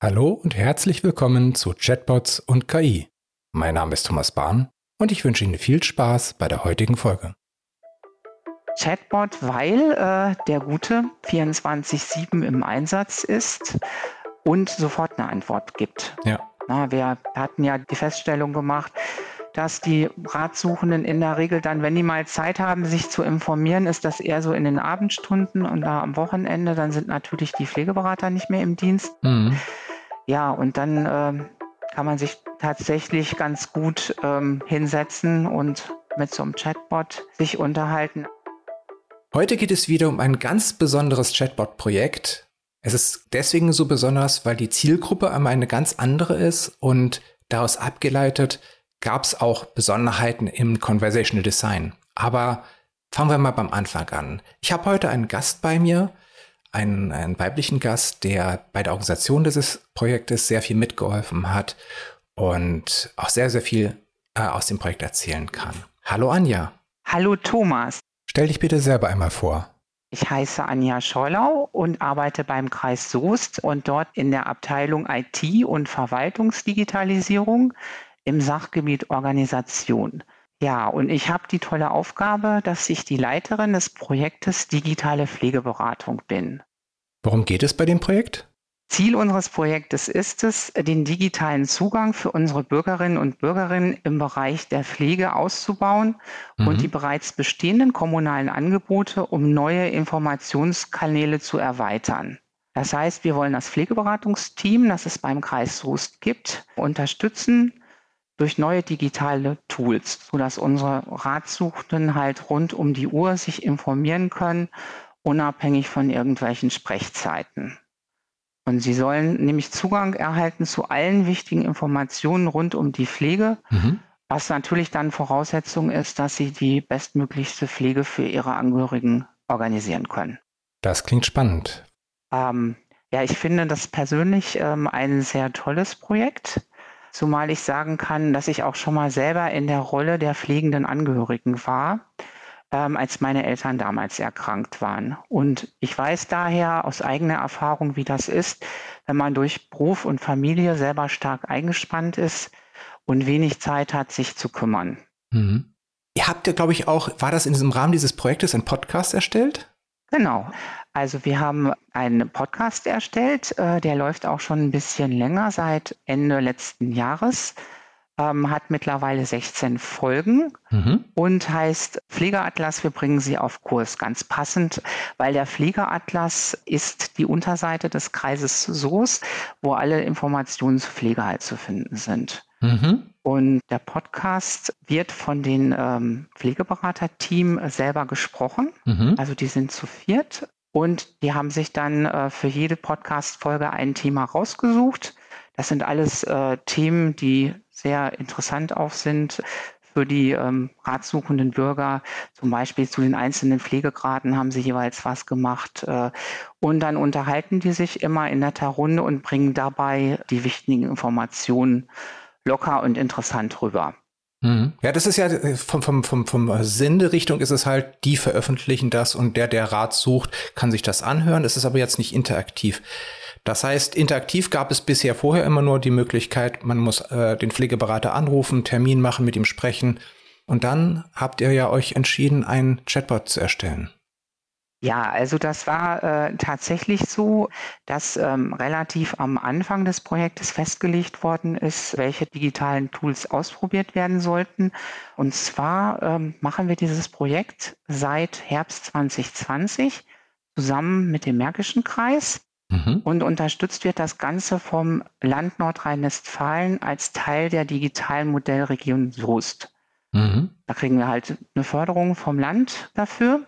Hallo und herzlich willkommen zu Chatbots und KI. Mein Name ist Thomas Bahn und ich wünsche Ihnen viel Spaß bei der heutigen Folge. Chatbot, weil äh, der gute 24-7 im Einsatz ist und sofort eine Antwort gibt. Ja. Na, wir hatten ja die Feststellung gemacht, dass die Ratsuchenden in der Regel dann, wenn die mal Zeit haben, sich zu informieren, ist das eher so in den Abendstunden und da am Wochenende, dann sind natürlich die Pflegeberater nicht mehr im Dienst. Mhm. Ja, und dann äh, kann man sich tatsächlich ganz gut ähm, hinsetzen und mit so einem Chatbot sich unterhalten. Heute geht es wieder um ein ganz besonderes Chatbot-Projekt. Es ist deswegen so besonders, weil die Zielgruppe einmal eine ganz andere ist und daraus abgeleitet gab es auch Besonderheiten im Conversational Design. Aber fangen wir mal beim Anfang an. Ich habe heute einen Gast bei mir, einen, einen weiblichen Gast, der bei der Organisation dieses Projektes sehr viel mitgeholfen hat und auch sehr, sehr viel äh, aus dem Projekt erzählen kann. Hallo Anja. Hallo Thomas. Stell dich bitte selber einmal vor. Ich heiße Anja Schorlau und arbeite beim Kreis Soest und dort in der Abteilung IT und Verwaltungsdigitalisierung im Sachgebiet Organisation. Ja, und ich habe die tolle Aufgabe, dass ich die Leiterin des Projektes Digitale Pflegeberatung bin. Worum geht es bei dem Projekt? Ziel unseres Projektes ist es, den digitalen Zugang für unsere Bürgerinnen und Bürger im Bereich der Pflege auszubauen mhm. und die bereits bestehenden kommunalen Angebote um neue Informationskanäle zu erweitern. Das heißt, wir wollen das Pflegeberatungsteam, das es beim Kreis Soest gibt, unterstützen, durch neue digitale Tools, sodass unsere Ratsuchenden halt rund um die Uhr sich informieren können, unabhängig von irgendwelchen Sprechzeiten. Und sie sollen nämlich Zugang erhalten zu allen wichtigen Informationen rund um die Pflege, mhm. was natürlich dann Voraussetzung ist, dass sie die bestmöglichste Pflege für ihre Angehörigen organisieren können. Das klingt spannend. Ähm, ja, ich finde das persönlich ähm, ein sehr tolles Projekt. Zumal ich sagen kann, dass ich auch schon mal selber in der Rolle der pflegenden Angehörigen war, ähm, als meine Eltern damals erkrankt waren. Und ich weiß daher aus eigener Erfahrung, wie das ist, wenn man durch Beruf und Familie selber stark eingespannt ist und wenig Zeit hat, sich zu kümmern. Mhm. Ihr habt ja, glaube ich, auch, war das in diesem Rahmen dieses Projektes ein Podcast erstellt? Genau. Also wir haben einen Podcast erstellt, äh, der läuft auch schon ein bisschen länger, seit Ende letzten Jahres, ähm, hat mittlerweile 16 Folgen mhm. und heißt Pflegeatlas, wir bringen Sie auf Kurs. Ganz passend, weil der Pflegeatlas ist die Unterseite des Kreises Soos, wo alle Informationen zu Pflege halt zu finden sind. Mhm. Und der Podcast wird von den ähm, Pflegeberater-Team selber gesprochen. Mhm. Also die sind zu viert und die haben sich dann äh, für jede Podcast-Folge ein Thema rausgesucht. Das sind alles äh, Themen, die sehr interessant auch sind für die ähm, ratsuchenden Bürger. Zum Beispiel zu den einzelnen Pflegegraden haben sie jeweils was gemacht. Äh, und dann unterhalten die sich immer in netter Runde und bringen dabei die wichtigen Informationen locker und interessant rüber. Mhm. Ja, das ist ja äh, vom, vom, vom, vom Senderichtung ist es halt, die veröffentlichen das und der, der Rat sucht, kann sich das anhören. Es ist aber jetzt nicht interaktiv. Das heißt, interaktiv gab es bisher vorher immer nur die Möglichkeit, man muss äh, den Pflegeberater anrufen, Termin machen, mit ihm sprechen. Und dann habt ihr ja euch entschieden, einen Chatbot zu erstellen. Ja, also das war äh, tatsächlich so, dass ähm, relativ am Anfang des Projektes festgelegt worden ist, welche digitalen Tools ausprobiert werden sollten. Und zwar ähm, machen wir dieses Projekt seit Herbst 2020 zusammen mit dem Märkischen Kreis. Mhm. Und unterstützt wird das Ganze vom Land Nordrhein-Westfalen als Teil der digitalen Modellregion Soest. Mhm. Da kriegen wir halt eine Förderung vom Land dafür.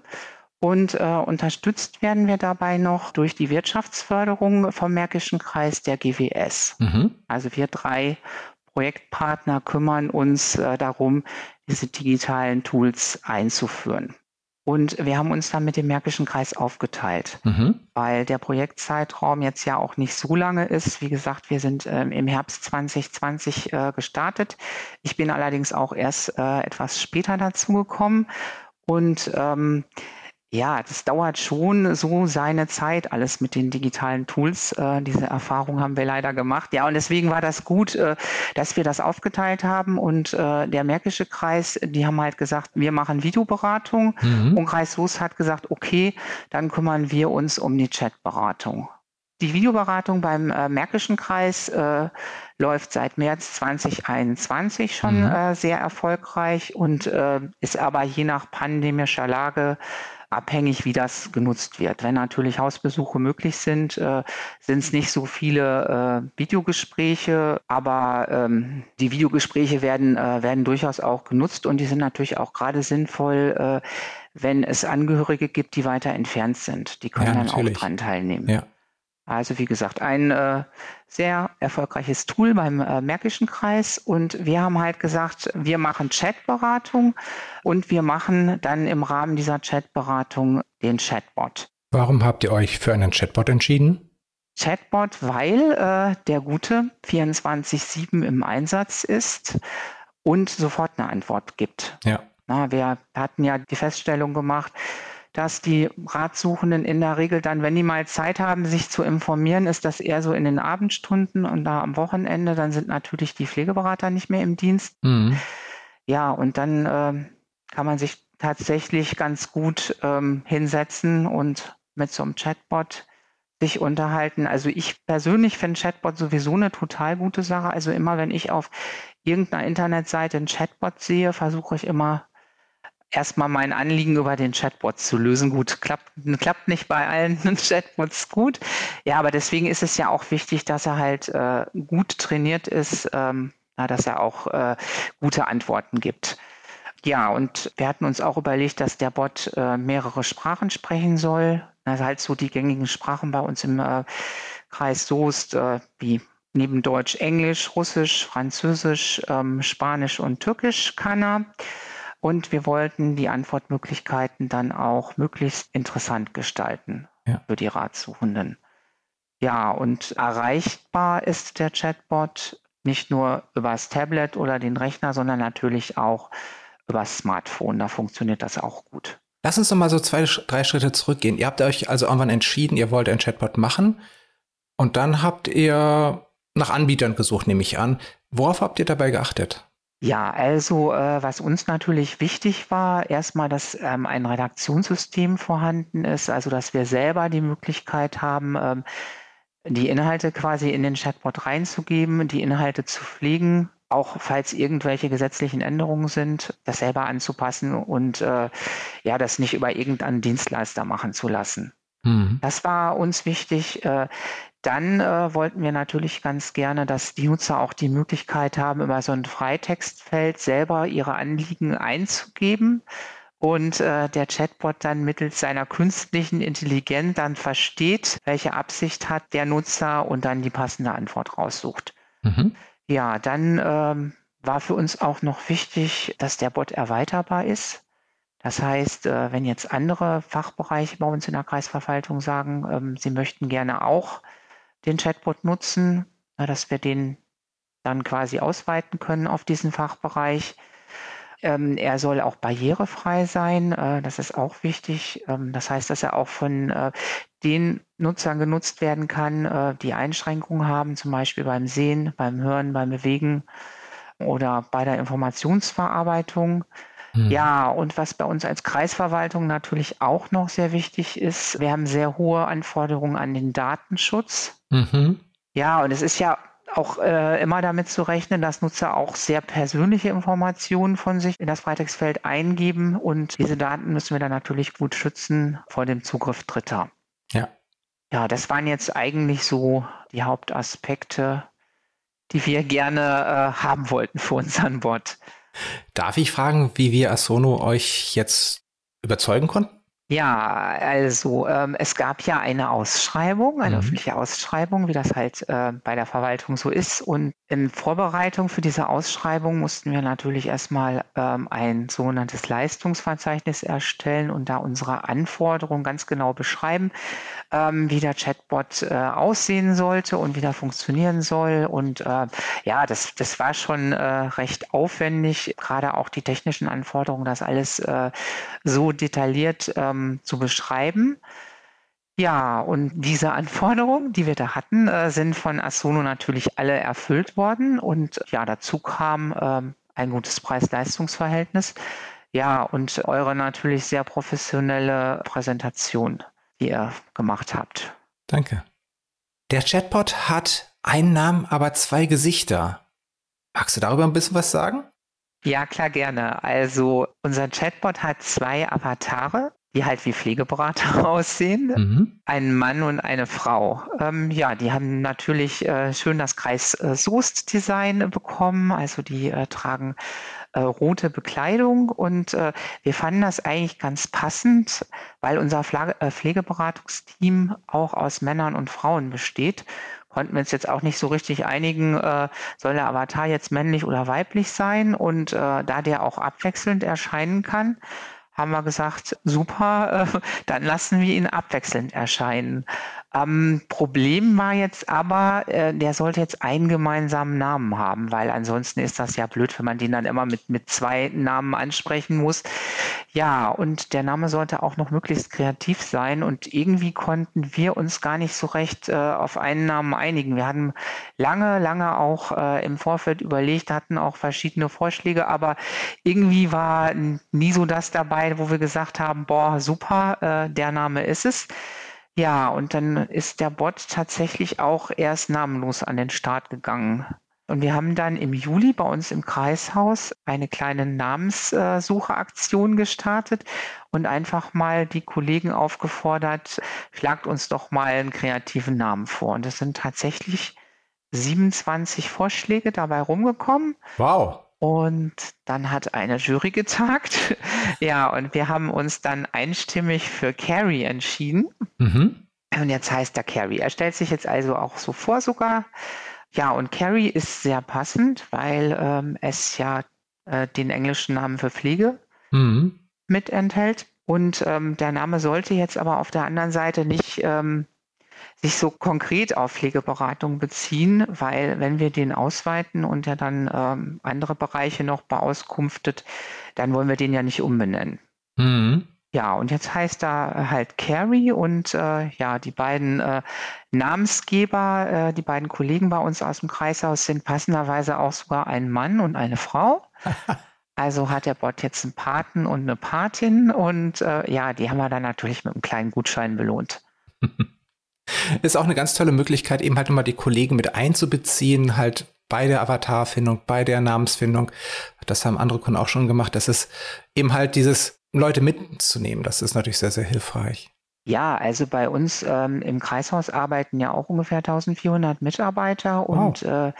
Und äh, unterstützt werden wir dabei noch durch die Wirtschaftsförderung vom Märkischen Kreis der GWS. Mhm. Also wir drei Projektpartner kümmern uns äh, darum, diese digitalen Tools einzuführen. Und wir haben uns dann mit dem Märkischen Kreis aufgeteilt, mhm. weil der Projektzeitraum jetzt ja auch nicht so lange ist. Wie gesagt, wir sind ähm, im Herbst 2020 äh, gestartet. Ich bin allerdings auch erst äh, etwas später dazugekommen. Und ähm, Ja, das dauert schon so seine Zeit, alles mit den digitalen Tools. Äh, diese Erfahrung haben wir leider gemacht. Ja, und deswegen war das gut, äh, dass wir das aufgeteilt haben. Und äh, der Märkische Kreis, die haben halt gesagt, wir machen Videoberatung. Mhm. Und Kreis Soest hat gesagt, okay, dann kümmern wir uns um die Chatberatung. Die Videoberatung beim äh, Märkischen Kreis äh, läuft seit März 2021 schon mhm. äh, sehr erfolgreich und ist aber je nach pandemischer Lage abhängig, wie das genutzt wird. Wenn natürlich Hausbesuche möglich sind, äh, sind es nicht so viele äh, Videogespräche, aber ähm, die Videogespräche werden, äh, werden durchaus auch genutzt und die sind natürlich auch gerade sinnvoll, äh, wenn es Angehörige gibt, die weiter entfernt sind. Die können ja, dann auch dran teilnehmen. Ja. Also wie gesagt, ein äh, sehr erfolgreiches Tool beim äh, Märkischen Kreis und wir haben halt gesagt, wir machen Chatberatung und wir machen dann im Rahmen dieser Chatberatung den Chatbot. Warum habt ihr euch für einen Chatbot entschieden? Chatbot, weil äh, der gute 24-7 im Einsatz ist und sofort eine Antwort gibt. Ja. Na, wir hatten ja die Feststellung gemacht, dass die Ratsuchenden in der Regel dann, wenn die mal Zeit haben, sich zu informieren, ist das eher so in den Abendstunden und da am Wochenende, dann sind natürlich die Pflegeberater nicht mehr im Dienst. Mhm. Ja, und dann äh, kann man sich tatsächlich ganz gut ähm, hinsetzen und mit so einem Chatbot sich unterhalten. Also ich persönlich finde Chatbot sowieso eine total gute Sache. Also immer wenn ich auf irgendeiner Internetseite einen Chatbot sehe, versuche ich immer erstmal mein Anliegen über den Chatbot zu lösen. Gut, klappt, klappt nicht bei allen Chatbots gut. Ja, aber deswegen ist es ja auch wichtig, dass er halt äh, gut trainiert ist, ähm, na, dass er auch äh, gute Antworten gibt. Ja, und wir hatten uns auch überlegt, dass der Bot äh, mehrere Sprachen sprechen soll. Also halt so die gängigen Sprachen bei uns im äh, Kreis Soest, äh, wie neben Deutsch, Englisch, Russisch, Französisch, ähm, Spanisch und Türkisch kann er. Und wir wollten die Antwortmöglichkeiten dann auch möglichst interessant gestalten ja. für die Ratsuchenden. Ja, und erreichbar ist der Chatbot nicht nur übers Tablet oder den Rechner, sondern natürlich auch übers Smartphone. Da funktioniert das auch gut. Lass uns noch mal so zwei, drei Schritte zurückgehen. Ihr habt euch also irgendwann entschieden, ihr wollt ein Chatbot machen. Und dann habt ihr nach Anbietern gesucht, nehme ich an. Worauf habt ihr dabei geachtet? Ja, also äh, was uns natürlich wichtig war, erstmal, dass ähm, ein Redaktionssystem vorhanden ist, also dass wir selber die Möglichkeit haben, ähm, die Inhalte quasi in den Chatbot reinzugeben, die Inhalte zu pflegen, auch falls irgendwelche gesetzlichen Änderungen sind, das selber anzupassen und äh, ja, das nicht über irgendeinen Dienstleister machen zu lassen. Mhm. Das war uns wichtig. Äh, dann äh, wollten wir natürlich ganz gerne, dass die Nutzer auch die Möglichkeit haben, über so ein Freitextfeld selber ihre Anliegen einzugeben und äh, der Chatbot dann mittels seiner künstlichen Intelligenz dann versteht, welche Absicht hat der Nutzer und dann die passende Antwort raussucht. Mhm. Ja, dann ähm, war für uns auch noch wichtig, dass der Bot erweiterbar ist. Das heißt, äh, wenn jetzt andere Fachbereiche bei uns in der Kreisverwaltung sagen, ähm, sie möchten gerne auch den Chatbot nutzen, dass wir den dann quasi ausweiten können auf diesen Fachbereich. Ähm, er soll auch barrierefrei sein. Äh, das ist auch wichtig. Ähm, das heißt, dass er auch von äh, den Nutzern genutzt werden kann, die Einschränkungen haben, zum Beispiel beim Sehen, beim Hören, beim Bewegen oder bei der Informationsverarbeitung. Mhm. Ja, und was bei uns als Kreisverwaltung natürlich auch noch sehr wichtig ist, wir haben sehr hohe Anforderungen an den Datenschutz. Mhm. Ja, und es ist ja auch äh, immer damit zu rechnen, dass Nutzer auch sehr persönliche Informationen von sich in das Freitextfeld eingeben und diese Daten müssen wir dann natürlich gut schützen vor dem Zugriff Dritter. Ja. Ja, das waren jetzt eigentlich so die Hauptaspekte, die wir gerne äh, haben wollten für unseren Bot. Darf ich fragen, wie wir Asono euch jetzt überzeugen konnten? Ja, also ähm, es gab ja eine Ausschreibung, eine mhm. öffentliche Ausschreibung, wie das halt äh, bei der Verwaltung so ist. Und in Vorbereitung für diese Ausschreibung mussten wir natürlich erstmal ähm, ein sogenanntes Leistungsverzeichnis erstellen und da unsere Anforderungen ganz genau beschreiben, ähm, wie der Chatbot äh, aussehen sollte und wie der funktionieren soll. Und äh, ja, das, das war schon äh, recht aufwendig, gerade auch die technischen Anforderungen, das alles äh, so detailliert ähm, ähm, zu beschreiben. Ja, und diese Anforderungen, die wir da hatten, äh, sind von Asono natürlich alle erfüllt worden. Und ja, dazu kam ähm, ein gutes Preis-Leistungs-Verhältnis. Ja, und eure natürlich sehr professionelle Präsentation, die ihr gemacht habt. Danke. Der Chatbot hat einen Namen, aber zwei Gesichter. Magst du darüber ein bisschen was sagen? Ja, klar, gerne. Also unser Chatbot hat zwei Avatare die halt wie Pflegeberater aussehen. Mhm. Ein Mann und eine Frau. Ähm, ja, die haben natürlich äh, schön das Kreis äh, Soest-Design bekommen. Also die äh, tragen äh, rote Bekleidung und äh, wir fanden das eigentlich ganz passend, weil unser Pflege Pflegeberatungsteam auch aus Männern und Frauen besteht konnten wir uns jetzt auch nicht so richtig einigen, äh, soll der Avatar jetzt männlich oder weiblich sein und äh, da der auch abwechselnd erscheinen kann, haben wir gesagt, super, äh, dann lassen wir ihn abwechselnd erscheinen. Ähm, Problem war jetzt aber, äh, der sollte jetzt einen gemeinsamen Namen haben, weil ansonsten ist das ja blöd, wenn man den dann immer mit, mit zwei Namen ansprechen muss. Ja, und der Name sollte auch noch möglichst kreativ sein und irgendwie konnten wir uns gar nicht so recht äh, auf einen Namen einigen. Wir hatten lange, lange auch äh, im Vorfeld überlegt, hatten auch verschiedene Vorschläge, aber irgendwie war nie so das dabei, wo wir gesagt haben, boah, super, äh, der Name ist es. Ja, und dann ist der Bot tatsächlich auch erst namenlos an den Start gegangen. Und wir haben dann im Juli bei uns im Kreishaus eine kleine Namenssucheaktion gestartet und einfach mal die Kollegen aufgefordert, schlagt uns doch mal einen kreativen Namen vor. Und es sind tatsächlich 27 Vorschläge dabei rumgekommen. Wow. Und dann hat eine Jury getagt. ja, und wir haben uns dann einstimmig für Carrie entschieden. Mhm. Und jetzt heißt er Carrie. Er stellt sich jetzt also auch so vor sogar. Ja, und Carrie ist sehr passend, weil ähm, es ja äh, den englischen Namen für Pflege mhm. mit enthält. Und ähm, der Name sollte jetzt aber auf der anderen Seite nicht ähm, sich so konkret auf Pflegeberatung beziehen, weil wenn wir den ausweiten und er dann ähm, andere Bereiche noch beauskunftet, dann wollen wir den ja nicht umbenennen. Mhm. Ja, und jetzt heißt er halt Carrie und äh, ja, die beiden äh, Namensgeber, äh, die beiden Kollegen bei uns aus dem Kreishaus sind passenderweise auch sogar ein Mann und eine Frau. Also hat der Bot jetzt einen Paten und eine Patin und äh, ja, die haben wir dann natürlich mit einem kleinen Gutschein belohnt. Ist auch eine ganz tolle Möglichkeit, eben halt immer die Kollegen mit einzubeziehen, halt bei der Avatarfindung, bei der Namensfindung. Das haben andere Kunden auch schon gemacht. Das ist eben halt dieses Leute mitzunehmen. Das ist natürlich sehr, sehr hilfreich. Ja, also bei uns ähm, im Kreishaus arbeiten ja auch ungefähr 1400 Mitarbeiter und wow. äh,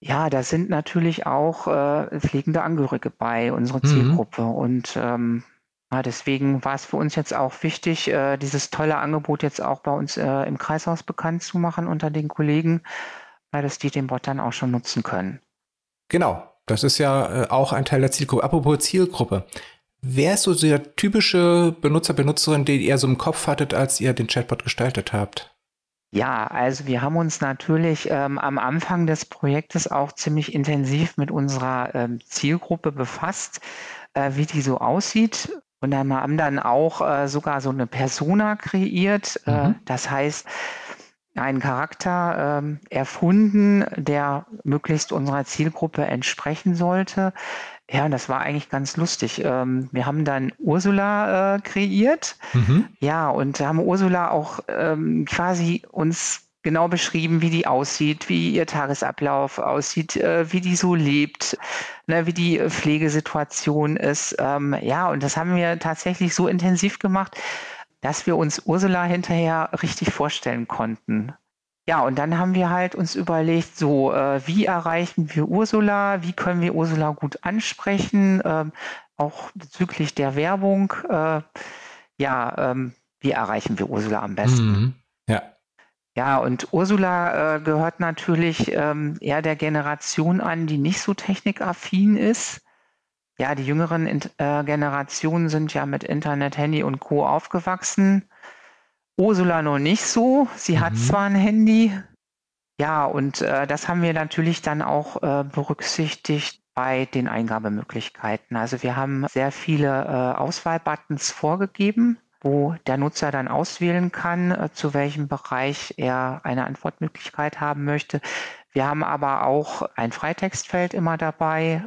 ja, da sind natürlich auch äh, pflegende Angehörige bei, unsere mhm. Zielgruppe. Mhm. Und ähm, ja, deswegen war es für uns jetzt auch wichtig, äh, dieses tolle Angebot jetzt auch bei uns äh, im Kreishaus bekannt zu machen unter den Kollegen, weil das die den Bot dann auch schon nutzen können. Genau, das ist ja äh, auch ein Teil der Zielgruppe. Apropos Zielgruppe. Wer ist so der typische Benutzer, Benutzerin, den ihr so im Kopf hattet, als ihr den Chatbot gestaltet habt? Ja, also wir haben uns natürlich ähm, am Anfang des Projektes auch ziemlich intensiv mit unserer ähm, Zielgruppe befasst, äh, wie die so aussieht. Und dann haben dann auch äh, sogar so eine Persona kreiert. Äh, mhm. das heißt, einen Charakter ähm, erfunden, der möglichst unserer Zielgruppe entsprechen sollte. Ja, das war eigentlich ganz lustig. Ähm, wir haben dann Ursula äh, kreiert. Mhm. Ja, und haben Ursula auch ähm, quasi uns genau beschrieben, wie die aussieht, wie ihr Tagesablauf aussieht, äh, wie die so lebt, ne, wie die Pflegesituation ist. Ähm, ja, und das haben wir tatsächlich so intensiv gemacht, dass wir uns Ursula hinterher richtig vorstellen konnten. Ja, und dann haben wir halt uns überlegt, so, äh, wie erreichen wir Ursula, wie können wir Ursula gut ansprechen, ähm, auch bezüglich der Werbung. Äh, ja, ähm, wie erreichen wir Ursula am besten? Mhm. Ja. Und Ursula äh, gehört natürlich ähm, eher der Generation an, die nicht so technikaffin ist. Ja, die jüngeren äh, Generationen sind ja mit Internet, Handy und Co. aufgewachsen. Ursula noch nicht so. Sie mhm. hat zwar ein Handy. Ja, und äh, das haben wir natürlich dann auch äh, berücksichtigt bei den Eingabemöglichkeiten. Also wir haben sehr viele äh, Auswahlbuttons vorgegeben, wo der Nutzer dann auswählen kann, äh, zu welchem Bereich er eine Antwortmöglichkeit haben möchte. Wir haben aber auch ein Freitextfeld immer dabei,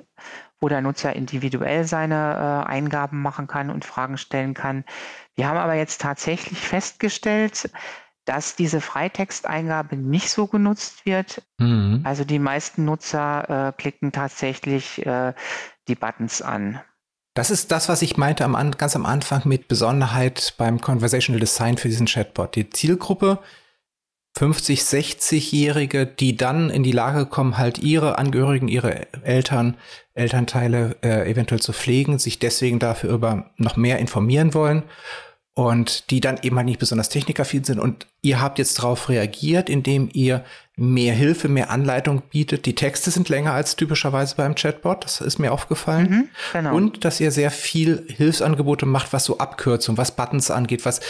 wo der Nutzer individuell seine äh, Eingaben machen kann und Fragen stellen kann. Wir haben aber jetzt tatsächlich festgestellt, dass diese Freitexteingabe nicht so genutzt wird. Mhm. Also die meisten Nutzer äh, klicken tatsächlich äh, die Buttons an. Das ist das, was ich meinte am, ganz am Anfang mit Besonderheit beim Conversational Design für diesen Chatbot. Die Zielgruppe 50, 60-Jährige, die dann in die Lage kommen, halt ihre Angehörigen, ihre Eltern, Elternteile äh, eventuell zu pflegen, sich deswegen dafür über noch mehr informieren wollen und die dann eben halt nicht besonders technikaffin sind. Und ihr habt jetzt darauf reagiert, indem ihr mehr Hilfe, mehr Anleitung bietet. Die Texte sind länger als typischerweise beim Chatbot, das ist mir aufgefallen. Mhm, genau. Und dass ihr sehr viel Hilfsangebote macht, was so Abkürzung, was Buttons angeht, was,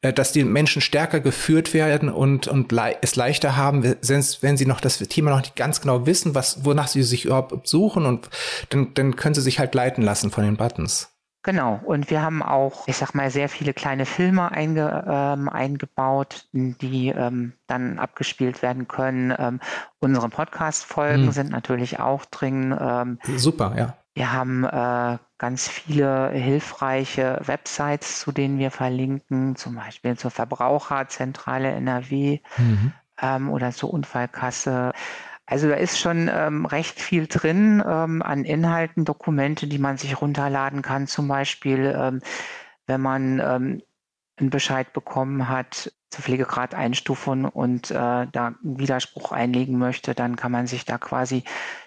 äh, dass die Menschen stärker geführt werden und, und le es leichter haben, wenn sie noch das Thema noch nicht ganz genau wissen, was, wonach sie sich überhaupt suchen und dann, dann können sie sich halt leiten lassen von den Buttons. Genau, und wir haben auch, ich sag mal, sehr viele kleine Filme einge, ähm, eingebaut, die ähm, dann abgespielt werden können. Ähm, unsere Podcast-Folgen hm. sind natürlich auch drin. Ähm, Super, ja. Wir haben äh, ganz viele hilfreiche Websites, zu denen wir verlinken, zum Beispiel zur Verbraucherzentrale NRW mhm. Ähm, oder zur Unfallkasse. Also da ist schon ähm, recht viel drin ähm, an Inhalten, Dokumente, die man sich runterladen kann. Zum Beispiel, ähm, wenn man ähm, einen Bescheid bekommen hat zur Pflegegrad Einstufung und äh, da einen Widerspruch einlegen möchte, dann kann man sich da quasi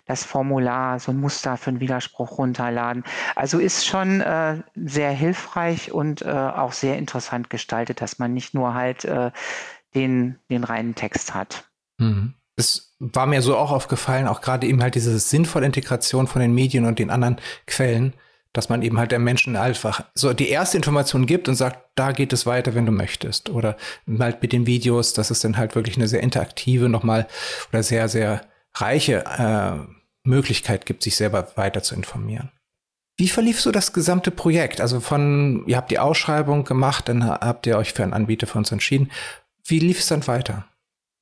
das Formular, so ein Muster für einen Widerspruch runterladen. Also ist schon äh, sehr hilfreich und äh, auch sehr interessant gestaltet, dass man nicht nur halt äh, den, den reinen Text hat. Mhm. Es war mir so auch aufgefallen, auch gerade eben halt diese sinnvolle Integration von den Medien und den anderen Quellen, dass man eben halt der Menschen einfach so die erste Information gibt und sagt, da geht es weiter, wenn du möchtest. Oder halt mit den Videos, dass es dann halt wirklich eine sehr interaktive nochmal oder sehr, sehr reiche äh, Möglichkeit gibt, sich selber weiter zu informieren. Wie verlief so das gesamte Projekt? Also von, ihr habt die Ausschreibung gemacht, dann habt ihr euch für einen Anbieter für uns entschieden. Wie lief es dann weiter?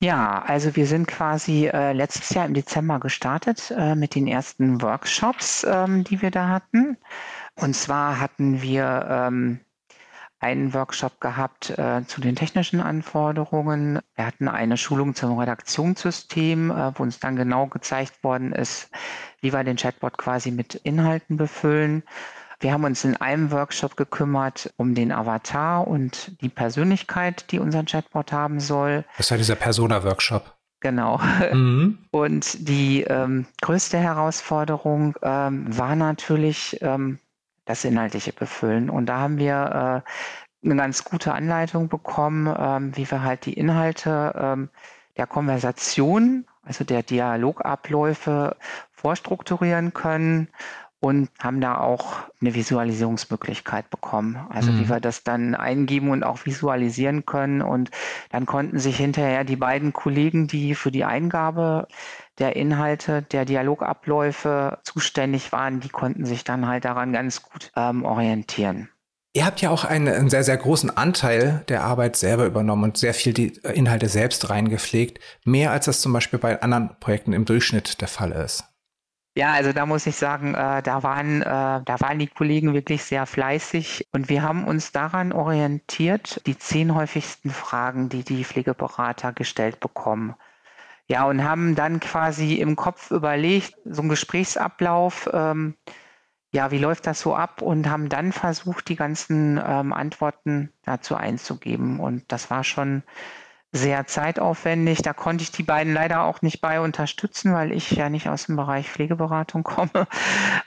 Ja, also wir sind quasi äh, letztes Jahr im Dezember gestartet äh, mit den ersten Workshops, ähm, die wir da hatten. Und zwar hatten wir ähm, einen Workshop gehabt äh, zu den technischen Anforderungen. Wir hatten eine Schulung zum Redaktionssystem, äh, wo uns dann genau gezeigt worden ist, wie wir den Chatbot quasi mit Inhalten befüllen. Wir haben uns in einem Workshop gekümmert um den Avatar und die Persönlichkeit, die unser Chatbot haben soll. Das war dieser Persona-Workshop. Genau. Mhm. Und die ähm, größte Herausforderung ähm, war natürlich ähm, das inhaltliche Befüllen. Und da haben wir äh, eine ganz gute Anleitung bekommen, ähm, wie wir halt die Inhalte ähm, der Konversation, also der Dialogabläufe vorstrukturieren können und haben da auch eine Visualisierungsmöglichkeit bekommen. Also mhm. wie wir das dann eingeben und auch visualisieren können. Und dann konnten sich hinterher die beiden Kollegen, die für die Eingabe der Inhalte, der Dialogabläufe zuständig waren, die konnten sich dann halt daran ganz gut ähm, orientieren. Ihr habt ja auch einen, einen, sehr, sehr großen Anteil der Arbeit selber übernommen und sehr viel die Inhalte selbst reingepflegt. Mehr als das zum Beispiel bei anderen Projekten im Durchschnitt der Fall ist. Ja, also da muss ich sagen, äh, da waren, äh, da waren die Kollegen wirklich sehr fleißig und wir haben uns daran orientiert, die zehn häufigsten Fragen, die die Pflegeberater gestellt bekommen. Ja, und haben dann quasi im Kopf überlegt, so ein Gesprächsablauf, ähm, ja, wie läuft das so ab und haben dann versucht, die ganzen ähm, Antworten dazu einzugeben. Und das war schon sehr zeitaufwendig. Da konnte ich die beiden leider auch nicht bei unterstützen, weil ich ja nicht aus dem Bereich Pflegeberatung komme,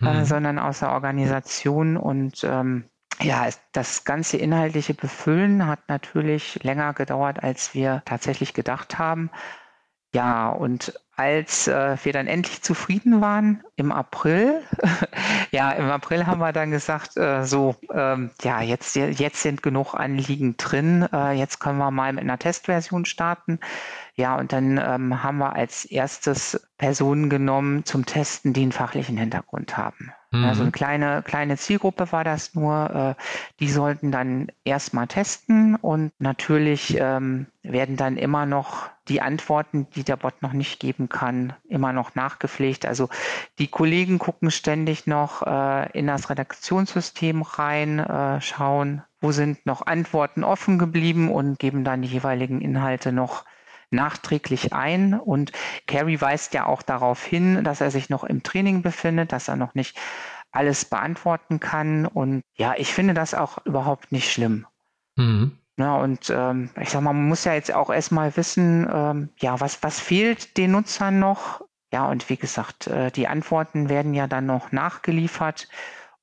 äh, mhm. äh, sondern aus der Organisation. Und ähm, ja, das ganze inhaltliche Befüllen hat natürlich länger gedauert, als wir tatsächlich gedacht haben. Ja, und als äh, wir dann endlich zufrieden waren im April, ja, im April haben wir dann gesagt, äh, so, ähm, ja, jetzt, jetzt sind genug Anliegen drin, äh, jetzt können wir mal mit einer Testversion starten. Ja, und dann ähm, haben wir als erstes Personen genommen zum Testen, die einen fachlichen Hintergrund haben. Mhm. Also eine kleine, kleine Zielgruppe war das nur. Äh, die sollten dann erstmal testen und natürlich ähm, werden dann immer noch die Antworten, die der Bot noch nicht geben kann, immer noch nachgepflegt. Also die Kollegen gucken ständig noch äh, in das Redaktionssystem rein, äh, schauen, wo sind noch Antworten offen geblieben und geben dann die jeweiligen Inhalte noch nachträglich ein. Und Carrie weist ja auch darauf hin, dass er sich noch im Training befindet, dass er noch nicht alles beantworten kann. Und ja, ich finde das auch überhaupt nicht schlimm. Mhm. Ja, und ähm, ich sag mal, man muss ja jetzt auch erstmal wissen, ähm, ja, was, was fehlt den Nutzern noch? Ja, und wie gesagt, äh, die Antworten werden ja dann noch nachgeliefert.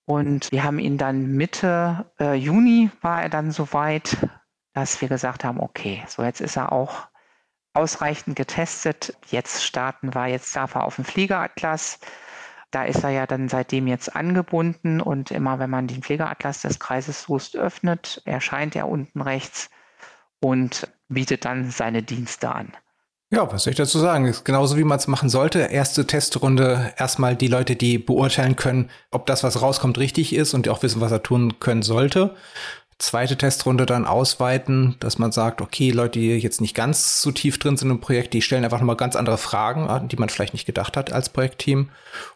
Und wir haben ihn dann Mitte äh, Juni war er dann soweit, dass wir gesagt haben, okay, so jetzt ist er auch ausreichend getestet. Jetzt starten wir, jetzt darf er auf den Fliegeratlas. Da ist er ja dann seitdem jetzt angebunden und immer wenn man den Pflegeatlas des Kreises Soest öffnet, erscheint er unten rechts und bietet dann seine Dienste an. Ja, was soll ich dazu sagen? Ist genauso wie man es machen sollte. Erste Testrunde, erstmal die Leute, die beurteilen können, ob das, was rauskommt, richtig ist und die auch wissen, was er tun können sollte zweite Testrunde dann ausweiten, dass man sagt, okay, Leute, die jetzt nicht ganz so tief drin sind im Projekt, die stellen einfach nochmal ganz andere Fragen, an die man vielleicht nicht gedacht hat als Projektteam.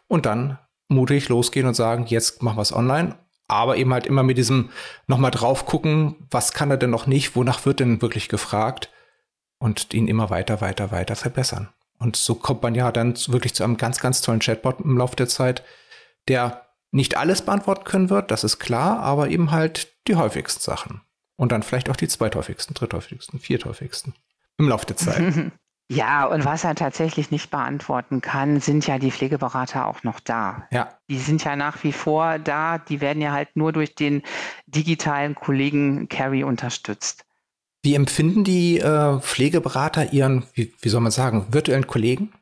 Und dann mutig losgehen und sagen, jetzt machen wir es online. Aber eben halt immer mit diesem nochmal drauf gucken, was kann er denn noch nicht, wonach wird denn wirklich gefragt und ihn immer weiter, weiter, weiter verbessern. Und so kommt man ja dann wirklich zu einem ganz, ganz tollen Chatbot im Laufe der Zeit, der nicht alles beantworten können wird, das ist klar, aber eben halt die häufigsten Sachen. Und dann vielleicht auch die zweithäufigsten, dritthäufigsten, vierthäufigsten im Laufe der Zeit. Ja, und was er tatsächlich nicht beantworten kann, sind ja die Pflegeberater auch noch da. Ja. Die sind ja nach wie vor da. Die werden ja halt nur durch den digitalen Kollegen Carrie unterstützt. Wie empfinden die äh, Pflegeberater ihren, wie, wie soll man sagen, virtuellen Kollegen?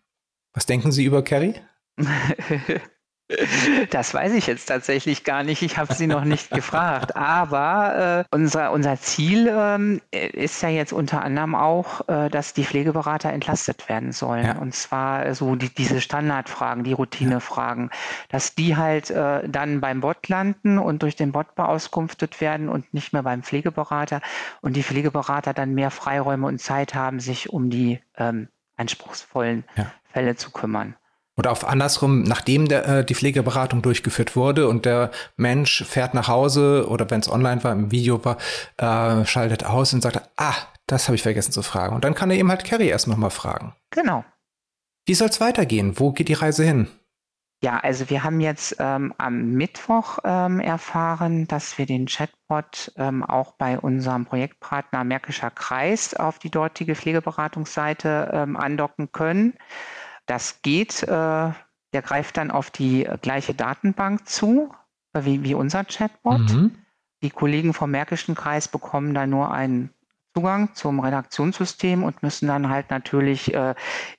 Was denken Sie über Carrie? Das weiß ich jetzt tatsächlich gar nicht. Ich habe sie noch nicht gefragt. Aber äh, unser, unser Ziel ähm, ist ja jetzt unter anderem auch, äh, dass die Pflegeberater entlastet werden sollen. Ja. Und zwar so die, diese Standardfragen, die Routinefragen, dass die halt äh, dann beim Bot landen und durch den Bot beauskunftet werden und nicht mehr beim Pflegeberater. Und die Pflegeberater dann mehr Freiräume und Zeit haben, sich um die ähm, anspruchsvollen ja. Fälle zu kümmern. Oder auf andersrum, nachdem der, äh, die Pflegeberatung durchgeführt wurde und der Mensch fährt nach Hause oder wenn es online war, im Video war, äh, schaltet aus und sagt, ah, das habe ich vergessen zu fragen. Und dann kann er eben halt Carrie erst nochmal fragen. Genau. Wie soll es weitergehen? Wo geht die Reise hin? Ja, also wir haben jetzt ähm, am Mittwoch ähm, erfahren, dass wir den Chatbot ähm, auch bei unserem Projektpartner Märkischer Kreis auf die dortige Pflegeberatungsseite ähm, andocken können. Das geht, äh, der greift dann auf die gleiche Datenbank zu, äh, wie, wie unser Chatbot. Mhm. Die Kollegen vom Märkischen Kreis bekommen dann nur einen Zugang zum Redaktionssystem und müssen dann halt natürlich äh,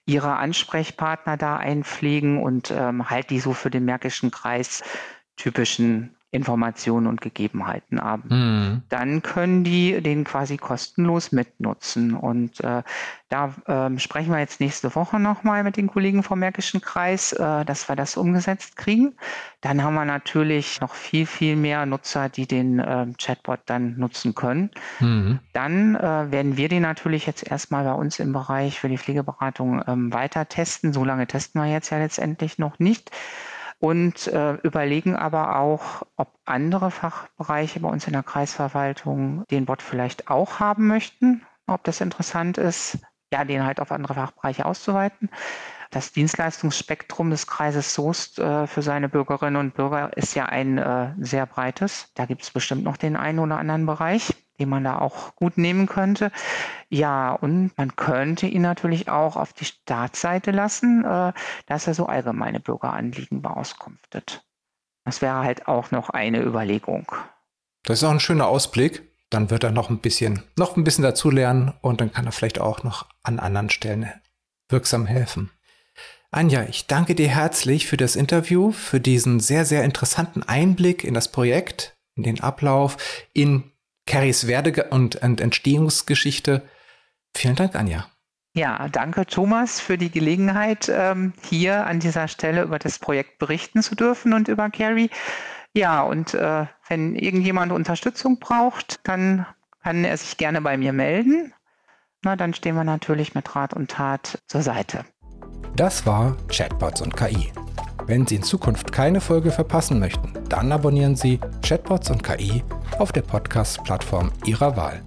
ihre Ansprechpartner da einpflegen und ähm, halt die so für den Märkischen Kreis typischen Informationen und Gegebenheiten haben. Mhm. Dann können die den quasi kostenlos mitnutzen. Und äh, da äh, sprechen wir jetzt nächste Woche nochmal mit den Kollegen vom Märkischen Kreis, äh, dass wir das umgesetzt kriegen. Dann haben wir natürlich noch viel, viel mehr Nutzer, die den äh, Chatbot dann nutzen können. Mhm. Dann äh, werden wir den natürlich jetzt erstmal bei uns im Bereich für die Pflegeberatung ähm, weiter testen. So lange testen wir jetzt ja letztendlich noch nicht und äh, überlegen aber auch, ob andere Fachbereiche bei uns in der Kreisverwaltung den Bot vielleicht auch haben möchten, ob das interessant ist, ja, den halt auf andere Fachbereiche auszuweiten. Das Dienstleistungsspektrum des Kreises Soest äh, für seine Bürgerinnen und Bürger ist ja ein äh, sehr breites. Da gibt es bestimmt noch den einen oder anderen Bereich den man da auch gut nehmen könnte. Ja, und man könnte ihn natürlich auch auf die Startseite lassen, äh, dass er so allgemeine Bürgeranliegen beauskunftet. Das wäre halt auch noch eine Überlegung. Das ist auch ein schöner Ausblick. Dann wird er noch ein bisschen, noch ein bisschen dazulernen und dann kann er vielleicht auch noch an anderen Stellen wirksam helfen. Anja, ich danke dir herzlich für das Interview, für diesen sehr, sehr interessanten Einblick in das Projekt, in den Ablauf, in Carries Werde- und Entstehungsgeschichte. Vielen Dank, Anja. Ja, danke Thomas für die Gelegenheit, ähm, hier an dieser Stelle über das Projekt berichten zu dürfen und über Carrie. Ja, und äh, wenn irgendjemand Unterstützung braucht, dann kann er sich gerne bei mir melden. Na, dann stehen wir natürlich mit Rat und Tat zur Seite. Das war Chatbots und KI. Wenn Sie in Zukunft keine Folge verpassen möchten, dann abonnieren Sie Chatbots und KI auf der Podcast-Plattform Ihrer Wahl.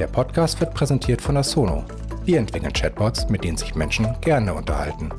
Der Podcast wird präsentiert von der Sono. Wir entwickeln Chatbots, mit denen sich Menschen gerne unterhalten.